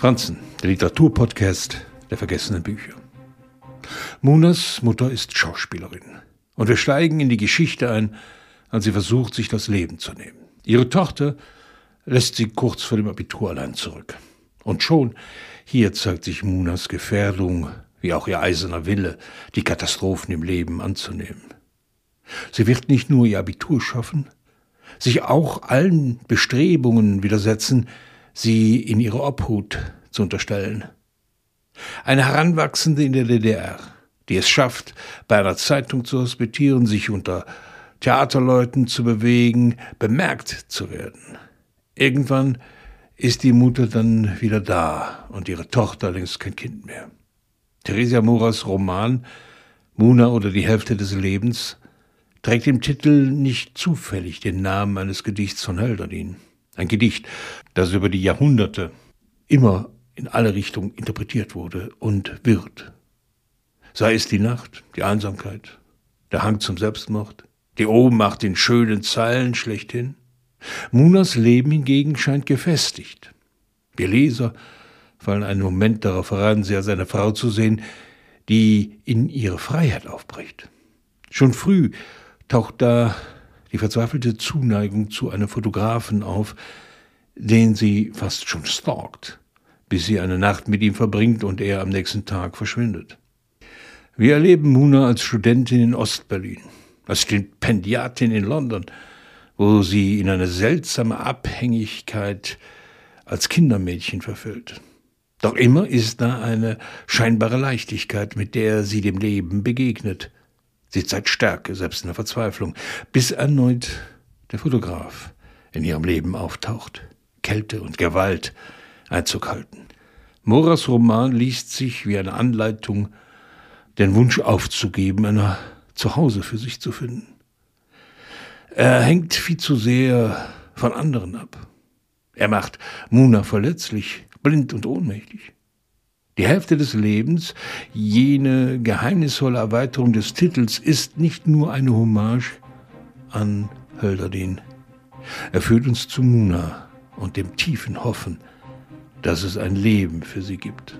Franzen, der Literaturpodcast der vergessenen Bücher. Munas Mutter ist Schauspielerin. Und wir steigen in die Geschichte ein, als sie versucht, sich das Leben zu nehmen. Ihre Tochter lässt sie kurz vor dem Abitur allein zurück. Und schon hier zeigt sich Munas Gefährdung, wie auch ihr eiserner Wille, die Katastrophen im Leben anzunehmen. Sie wird nicht nur ihr Abitur schaffen, sich auch allen Bestrebungen widersetzen, sie in ihre Obhut zu unterstellen. Eine Heranwachsende in der DDR, die es schafft, bei einer Zeitung zu hospitieren, sich unter Theaterleuten zu bewegen, bemerkt zu werden. Irgendwann ist die Mutter dann wieder da und ihre Tochter längst kein Kind mehr. Theresia Moras Roman Muna oder die Hälfte des Lebens trägt im Titel nicht zufällig den Namen eines Gedichts von Hölderlin. Ein Gedicht, das über die Jahrhunderte immer in alle Richtungen interpretiert wurde und wird. Sei es die Nacht, die Einsamkeit, der Hang zum Selbstmord, die Ohnmacht in schönen Zeilen schlechthin. Munas Leben hingegen scheint gefestigt. Wir Leser fallen einen Moment darauf heran, sie als eine Frau zu sehen, die in ihre Freiheit aufbricht. Schon früh taucht da die verzweifelte Zuneigung zu einem Fotografen auf, den sie fast schon stalkt, bis sie eine Nacht mit ihm verbringt und er am nächsten Tag verschwindet. Wir erleben Muna als Studentin in Ostberlin, als Stipendiatin in London, wo sie in eine seltsame Abhängigkeit als Kindermädchen verfüllt. Doch immer ist da eine scheinbare Leichtigkeit, mit der sie dem Leben begegnet. Sie zeigt Stärke, selbst in der Verzweiflung, bis erneut der Fotograf in ihrem Leben auftaucht, Kälte und Gewalt Einzug halten. Moras Roman liest sich wie eine Anleitung, den Wunsch aufzugeben, ein Zuhause für sich zu finden. Er hängt viel zu sehr von anderen ab. Er macht Muna verletzlich, blind und ohnmächtig. Die Hälfte des Lebens, jene geheimnisvolle Erweiterung des Titels, ist nicht nur eine Hommage an Hölderdin. Er führt uns zu Muna und dem tiefen Hoffen, dass es ein Leben für sie gibt.